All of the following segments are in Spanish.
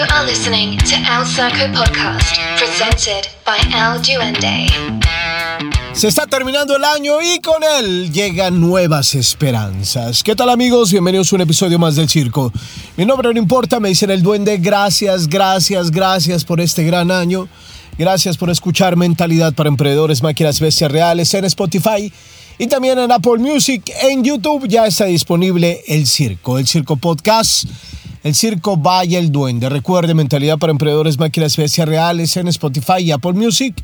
You are listening to El Circo Podcast, presented by El Duende. Se está terminando el año y con él llegan nuevas esperanzas. ¿Qué tal amigos? Bienvenidos a un episodio más del circo. Mi nombre no importa, me dicen el duende. Gracias, gracias, gracias por este gran año. Gracias por escuchar Mentalidad para Emprendedores, Máquinas Bestias Reales en Spotify y también en Apple Music. En YouTube ya está disponible el circo, el circo podcast. El circo Vaya el Duende. Recuerde, Mentalidad para Emprendedores, Máquinas Bestias Reales en Spotify y Apple Music.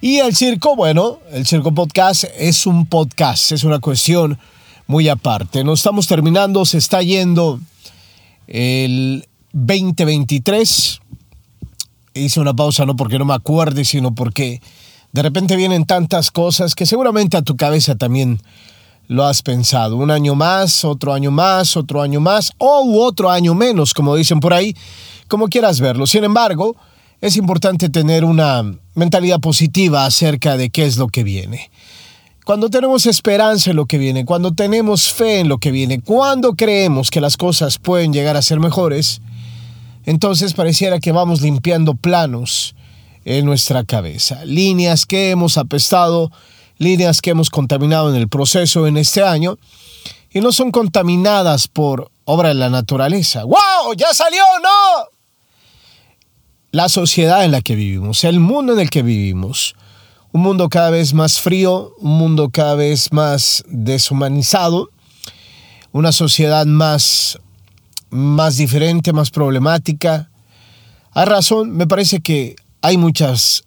Y el circo, bueno, el circo podcast es un podcast, es una cuestión muy aparte. No estamos terminando, se está yendo el 2023. Hice una pausa no porque no me acuerde, sino porque de repente vienen tantas cosas que seguramente a tu cabeza también lo has pensado. Un año más, otro año más, otro año más, o otro año menos, como dicen por ahí, como quieras verlo. Sin embargo, es importante tener una mentalidad positiva acerca de qué es lo que viene. Cuando tenemos esperanza en lo que viene, cuando tenemos fe en lo que viene, cuando creemos que las cosas pueden llegar a ser mejores, entonces pareciera que vamos limpiando planos en nuestra cabeza, líneas que hemos apestado, líneas que hemos contaminado en el proceso en este año y no son contaminadas por obra de la naturaleza. ¡Wow! ¡Ya salió! ¡No! la sociedad en la que vivimos, el mundo en el que vivimos. Un mundo cada vez más frío, un mundo cada vez más deshumanizado, una sociedad más, más diferente, más problemática. Hay razón, me parece que hay muchas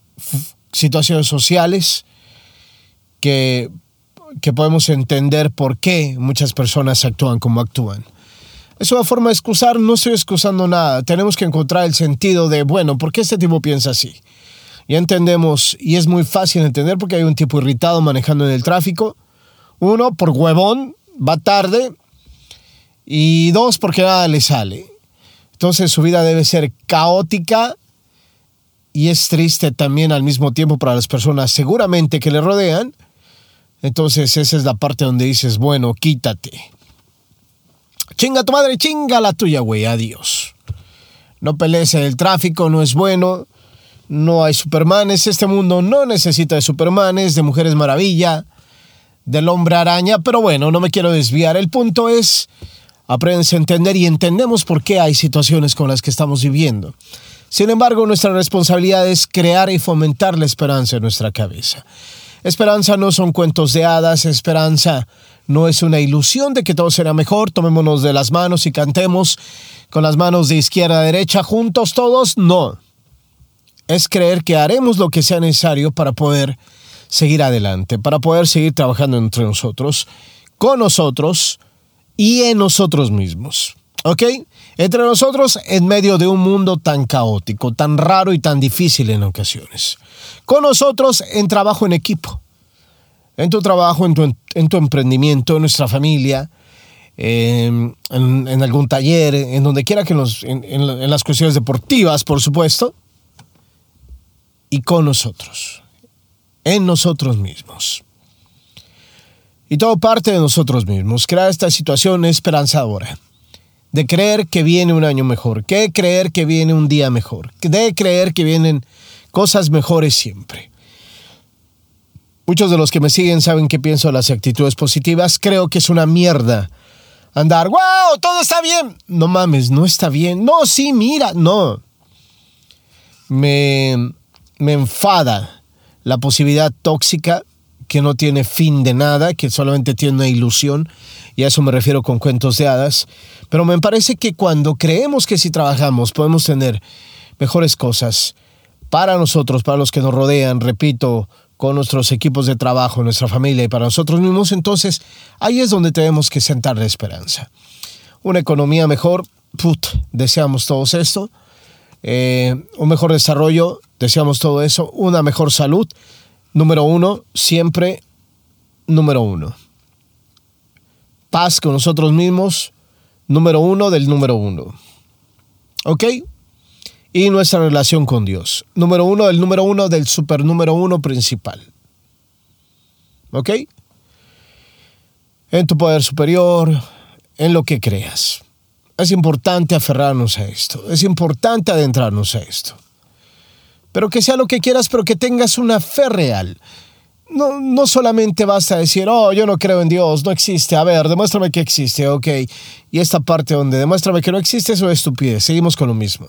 situaciones sociales que, que podemos entender por qué muchas personas actúan como actúan. Es una forma de excusar, no estoy excusando nada. Tenemos que encontrar el sentido de, bueno, ¿por qué este tipo piensa así? Ya entendemos, y es muy fácil entender porque hay un tipo irritado manejando en el tráfico. Uno, por huevón, va tarde. Y dos, porque nada le sale. Entonces su vida debe ser caótica y es triste también al mismo tiempo para las personas seguramente que le rodean. Entonces esa es la parte donde dices, bueno, quítate. Chinga tu madre, chinga la tuya, güey, adiós. No pelees en el tráfico, no es bueno. No hay supermanes, este mundo no necesita de supermanes, de mujeres maravilla, del hombre araña, pero bueno, no me quiero desviar. El punto es, aprendes a entender y entendemos por qué hay situaciones con las que estamos viviendo. Sin embargo, nuestra responsabilidad es crear y fomentar la esperanza en nuestra cabeza. Esperanza no son cuentos de hadas, esperanza no es una ilusión de que todo será mejor, tomémonos de las manos y cantemos con las manos de izquierda a derecha juntos todos, no. Es creer que haremos lo que sea necesario para poder seguir adelante, para poder seguir trabajando entre nosotros, con nosotros y en nosotros mismos. ¿Ok? Entre nosotros en medio de un mundo tan caótico, tan raro y tan difícil en ocasiones. Con nosotros en trabajo en equipo en tu trabajo, en tu, en tu emprendimiento, en nuestra familia, en, algún taller, en donde quiera que nos, en, en las cuestiones deportivas, por supuesto, y con nosotros, en nosotros mismos. Y todo parte de nosotros mismos, crear esta situación esperanzadora, de creer que viene un año mejor, de creer que viene un día mejor, de creer que vienen cosas mejores siempre. Muchos de los que me siguen saben que pienso las actitudes positivas. Creo que es una mierda andar, wow, todo está bien. No mames, no está bien. No, sí, mira, no. Me, me enfada la posibilidad tóxica que no tiene fin de nada, que solamente tiene una ilusión, y a eso me refiero con cuentos de hadas. Pero me parece que cuando creemos que si trabajamos podemos tener mejores cosas para nosotros, para los que nos rodean, repito, con nuestros equipos de trabajo, nuestra familia y para nosotros mismos, entonces ahí es donde tenemos que sentar la esperanza. Una economía mejor, put, deseamos todos esto. Eh, un mejor desarrollo, deseamos todo eso. Una mejor salud, número uno, siempre número uno. Paz con nosotros mismos, número uno del número uno. ¿Ok? y nuestra relación con Dios. Número uno, el número uno del super número uno principal. ¿Ok? En tu poder superior, en lo que creas. es importante aferrarnos a esto, es importante adentrarnos a esto. Pero que sea lo que quieras, pero que tengas una fe real. No, no solamente basta decir, oh, yo no creo en Dios, no existe. A ver, demuéstrame que existe, ok. Y esta parte donde demuéstrame que no existe, es estupidez. Seguimos con lo mismo.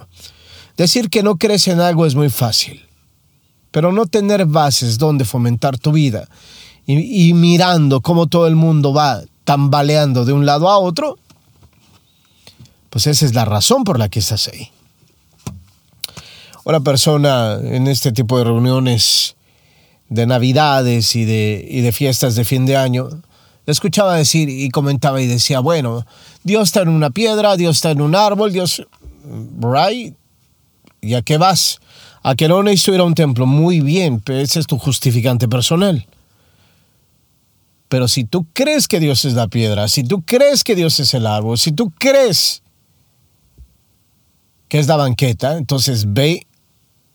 Decir que no crees en algo es muy fácil, pero no tener bases donde fomentar tu vida y, y mirando cómo todo el mundo va tambaleando de un lado a otro, pues esa es la razón por la que estás ahí. Una persona en este tipo de reuniones de navidades y de, y de fiestas de fin de año, escuchaba decir y comentaba y decía, bueno, Dios está en una piedra, Dios está en un árbol, Dios, right? ¿Y a qué vas? A que no necesito ir un templo. Muy bien, pero ese es tu justificante personal. Pero si tú crees que Dios es la piedra, si tú crees que Dios es el árbol, si tú crees que es la banqueta, entonces ve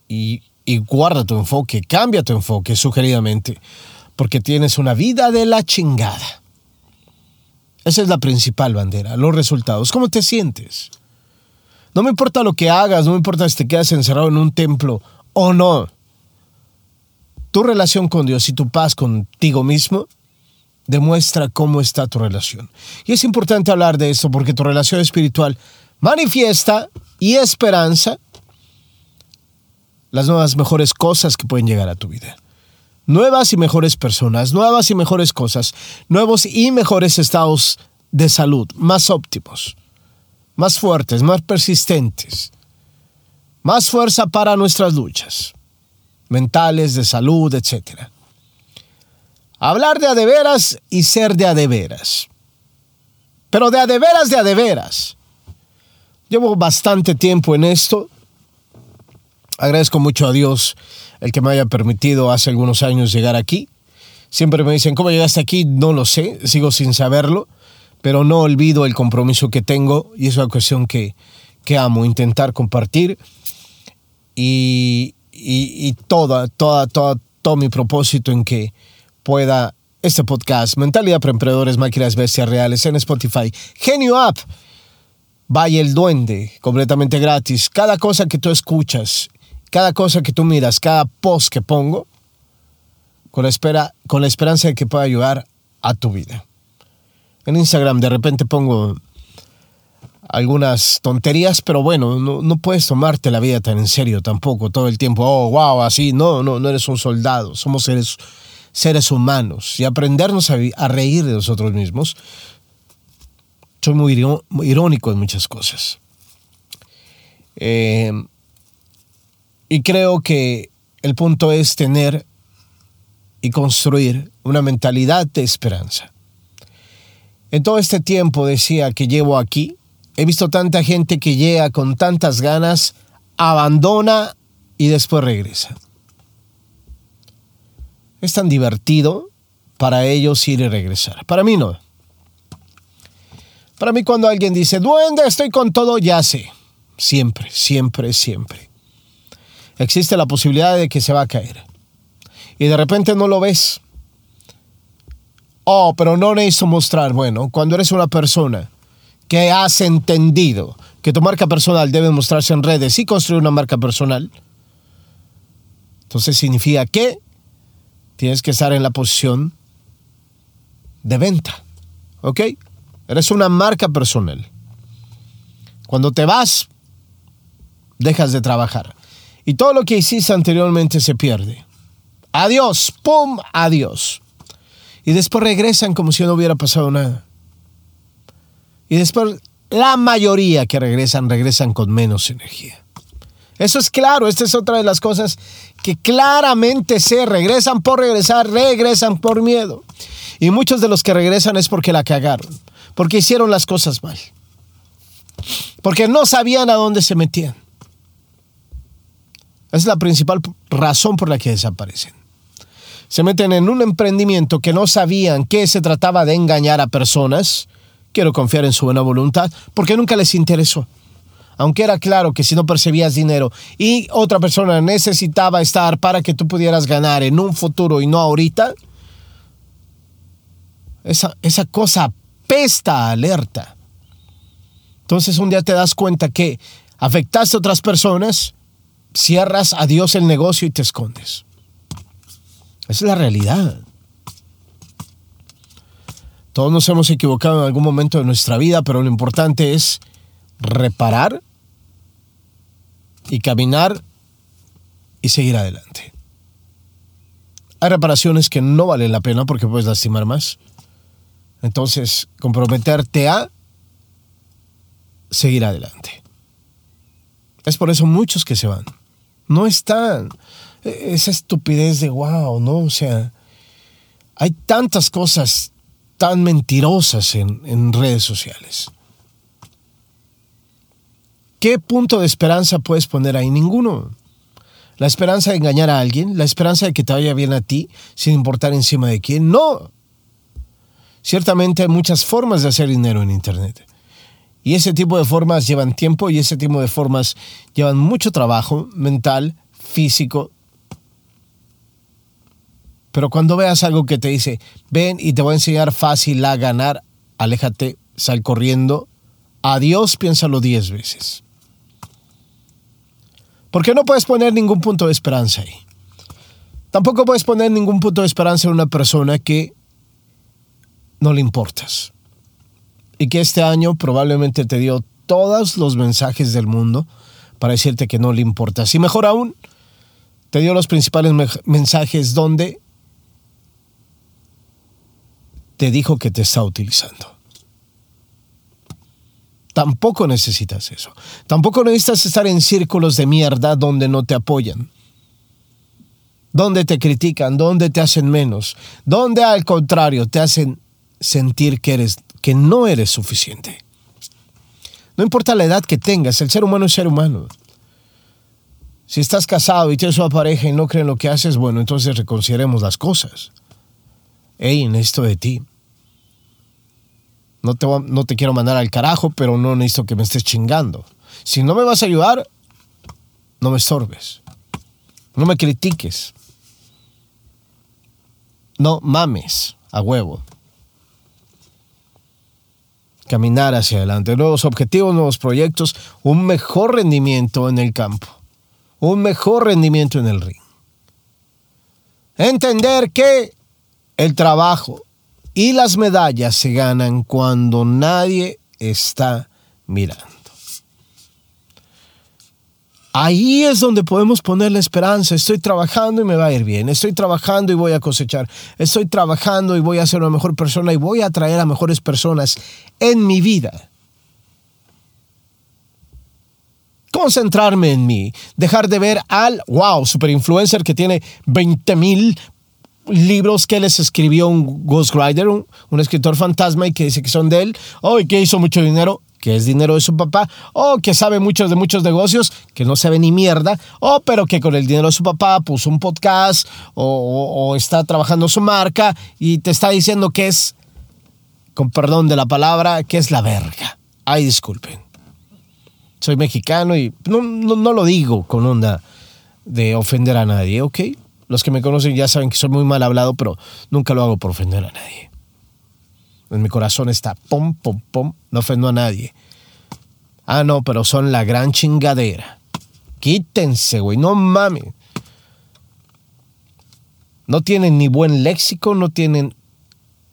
y, guarda tu enfoque, cambia tu enfoque sugeridamente, porque tienes una vida de la chingada. Esa es la principal bandera, los resultados. ¿Cómo te sientes? No me importa lo que hagas, no me importa si te quedas encerrado en un templo o no. Tu relación con Dios y tu paz contigo mismo demuestra cómo está tu relación. Y es importante hablar de esto porque tu relación espiritual manifiesta y esperanza las nuevas mejores cosas que pueden llegar a tu vida. Nuevas y mejores personas, nuevas y mejores cosas, nuevos y mejores estados de salud, más óptimos, más fuertes, más persistentes, más fuerza para nuestras luchas mentales, de salud, etc. Hablar de adeveras y ser de adeveras. Pero de adeveras, de adeveras. Llevo bastante tiempo en esto. Agradezco mucho a Dios el que me haya permitido hace algunos años llegar aquí. Siempre me dicen, ¿cómo llegaste aquí? No lo sé, sigo sin saberlo, pero no olvido el compromiso que tengo y es una cuestión que, que amo, intentar compartir y, y, y toda, toda, toda, todo mi propósito en que pueda este podcast, Mentalidad para Emprendedores, Máquinas Bestias Reales, en Spotify, Genio App, Vaya el Duende, completamente gratis. Cada cosa que tú escuchas, cada cosa que tú miras, cada post que pongo, con la, espera, con la esperanza de que pueda ayudar a tu vida. En Instagram de repente pongo algunas tonterías, pero bueno, no, no, puedes tomarte la vida tan en serio tampoco todo el tiempo. Oh, wow, así. No, no, no eres un soldado. Somos seres, seres humanos. Y aprendernos a, reír de nosotros mismos soy muy irónico en muchas cosas. Eh, y creo que el punto es tener y construir una mentalidad de esperanza. En todo este tiempo decía que llevo aquí, he visto tanta gente que llega con tantas ganas, abandona y después regresa. Es tan divertido para ellos ir y regresar. Para mí no. Para mí cuando alguien dice, duende, estoy con todo, ya sé. Siempre, siempre, siempre. Existe la posibilidad de que se va a caer. Y de repente no lo ves. Oh, pero no necesito mostrar. Bueno, cuando eres una persona que has entendido que tu marca personal debe mostrarse en redes y construir una marca personal, entonces significa que tienes que estar en la posición de venta. ¿Ok? Eres una marca personal. Cuando te vas, dejas de trabajar. Y todo lo que hiciste anteriormente se pierde. Adiós, ¡pum! Adiós. Y después regresan como si no hubiera pasado nada. Y después la mayoría que regresan, regresan con menos energía. Eso es claro, esta es otra de las cosas que claramente se regresan por regresar, regresan por miedo. Y muchos de los que regresan es porque la cagaron porque hicieron las cosas mal, porque no sabían a dónde se metían. Es la principal razón por la que desaparecen. Se meten en un emprendimiento que no sabían que se trataba de engañar a personas. Quiero confiar en su buena voluntad, porque nunca les interesó. Aunque era claro que si no percibías dinero y otra persona necesitaba estar para que tú pudieras ganar en un futuro y no ahorita, esa, esa cosa pesta alerta. Entonces un día te das cuenta que afectaste a otras personas, cierras a Dios el negocio y te escondes. Esa es la realidad. Todos nos hemos equivocado en algún momento de nuestra vida, pero lo importante es reparar y caminar y seguir adelante. Hay reparaciones que no valen la pena porque puedes lastimar más. Entonces, comprometerte a seguir adelante. Es por eso muchos que se van. No están. E-, esa estupidez de wow, ¿no? O sea, hay tantas cosas tan mentirosas en, en redes sociales. ¿Qué punto de esperanza puedes poner ahí? Ninguno. La esperanza de engañar a alguien, la esperanza de que te vaya bien a ti, sin importar encima de quién. No. Ciertamente hay muchas formas de hacer dinero en Internet. Y ese tipo de formas llevan tiempo y ese tipo de formas llevan mucho trabajo mental, físico. Pero cuando veas algo que te dice, ven y te voy a enseñar fácil a ganar, aléjate, sal corriendo. Adiós, piénsalo diez veces. Porque no puedes poner ningún punto de esperanza ahí. Tampoco puedes poner ningún punto de esperanza en una persona que no le importas y que este año probablemente te dio todos los mensajes del mundo para decirte que no le importa. Y mejor aún, te dio los principales mensajes donde te dijo que te está utilizando. Tampoco necesitas eso. Tampoco necesitas estar en círculos de mierda donde no te apoyan, donde te critican, donde te hacen menos, donde al contrario te hacen sentir que eres que no eres suficiente. No importa la edad que tengas, el ser humano es ser humano. Si estás casado y tienes una pareja y no creen lo que haces, bueno, entonces reconsideremos las cosas. Ey, necesito de ti. No te, no te quiero mandar al carajo, pero no necesito que me estés chingando. Si no me vas a ayudar, no me estorbes. No me critiques. No mames a huevo caminar hacia adelante. Nuevos objetivos, nuevos proyectos, un mejor rendimiento en el campo, un mejor rendimiento en el ring. Entender que el trabajo y las medallas se ganan cuando nadie está mirando. Ahí es donde podemos poner la esperanza. Estoy trabajando y me va a ir bien. Estoy trabajando y voy a cosechar. Estoy trabajando y voy a ser una mejor persona y voy a atraer a mejores personas en mi vida. Concentrarme en mí. Dejar de ver al, wow, super influencer que tiene 20 mil libros que les escribió un ghostwriter, un, un escritor fantasma y que dice que son de él. Oh, y que hizo mucho dinero que es dinero de su papá, o que sabe muchos de muchos negocios, que no sabe ni mierda, o pero que con el dinero de su papá puso un podcast o, está trabajando su marca y te está diciendo que es, con perdón de la palabra, que es la verga. Ay, disculpen. Soy mexicano y no, no lo digo con onda de ofender a nadie, ¿ok? Los que me conocen ya saben que soy muy mal hablado, pero nunca lo hago por ofender a nadie. En mi corazón está pom, pom, pom, no ofendo a nadie. Ah, no, pero son la gran chingadera. Quítense, güey, no mames. No tienen ni buen léxico, no tienen,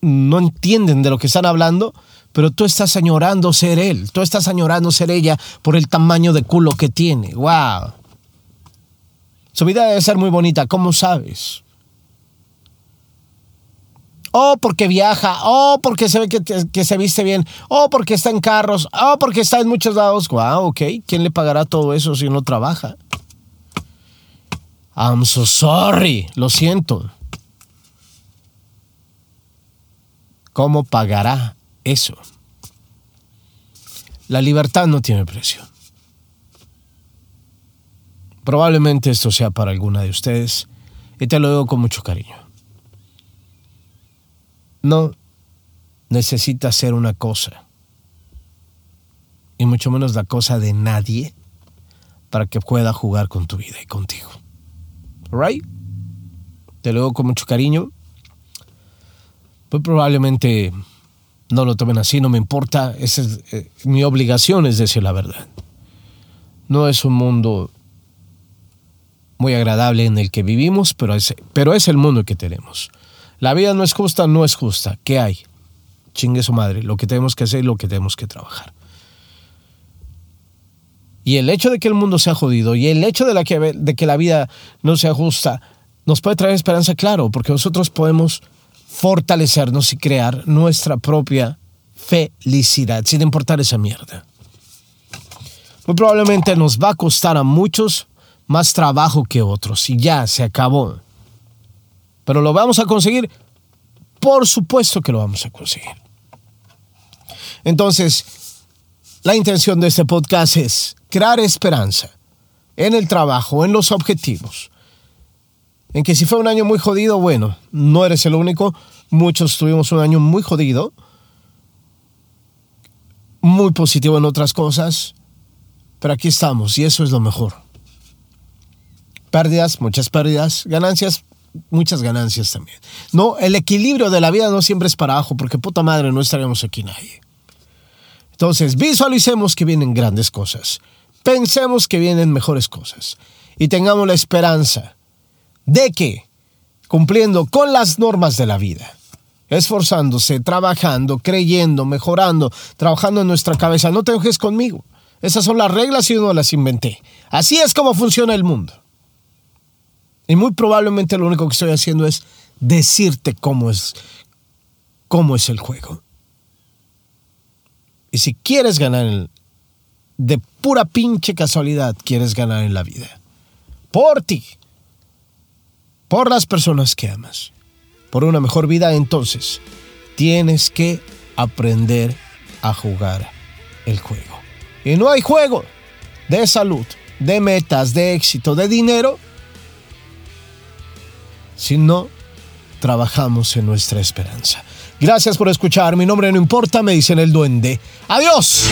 no entienden de lo que están hablando, pero tú estás añorando ser él, tú estás añorando ser ella por el tamaño de culo que tiene. ¡Wow! Su vida debe ser muy bonita, ¿cómo sabes? O porque viaja, o porque se ve que, se viste bien, o porque está en carros, o porque está en muchos lados. Wow, ok. ¿Quién le pagará todo eso si no trabaja? I'm so sorry. Lo siento. ¿Cómo pagará eso? La libertad no tiene precio. Probablemente esto sea para alguna de ustedes y te lo digo con mucho cariño no necesita hacer una cosa, y mucho menos la cosa de nadie, para que pueda jugar con tu vida y contigo. ¿Right? Te lo digo con mucho cariño. Pues probablemente No lo tomen así, no me importa. Esa es, eh, mi obligación es decir la verdad. No es un mundo muy agradable en el que vivimos, pero es, pero es el mundo que tenemos. La vida no es justa, no es justa. ¿Qué hay? Chingue su madre. Lo que tenemos que hacer y lo que tenemos que trabajar. Y el hecho de que el mundo sea jodido y el hecho de, la que, de que la vida no sea justa nos puede traer esperanza, claro, porque nosotros podemos fortalecernos y crear nuestra propia felicidad, sin importar esa mierda. Muy probablemente nos va a costar a muchos más trabajo que otros y ya se acabó. Pero lo vamos a conseguir, por supuesto que lo vamos a conseguir. Entonces, la intención de este podcast es crear esperanza en el trabajo, en los objetivos. En que si fue un año muy jodido, bueno, no eres el único. Muchos tuvimos un año muy jodido, muy positivo en otras cosas, pero aquí estamos y eso es lo mejor. Pérdidas, muchas pérdidas, ganancias, muchas ganancias también. No, el equilibrio de la vida no siempre es para abajo, porque puta madre no estaríamos aquí nadie. Entonces, visualicemos que vienen grandes cosas, pensemos que vienen mejores cosas y tengamos la esperanza de que, cumpliendo con las normas de la vida, esforzándose, trabajando, creyendo, mejorando, trabajando en nuestra cabeza, no te enojes conmigo. Esas son las reglas y yo no las inventé. Así es como funciona el mundo. Y muy probablemente lo único que estoy haciendo es decirte cómo es, cómo es el juego. Y si quieres ganar de pura pinche casualidad, quieres ganar en la vida. Por ti. Por las personas que amas. Por una mejor vida, entonces tienes que aprender a jugar el juego. Y no hay juego de salud, de metas, de éxito, de dinero si no trabajamos en nuestra esperanza. Gracias por escuchar. Mi nombre no importa, me dicen el duende. Adiós.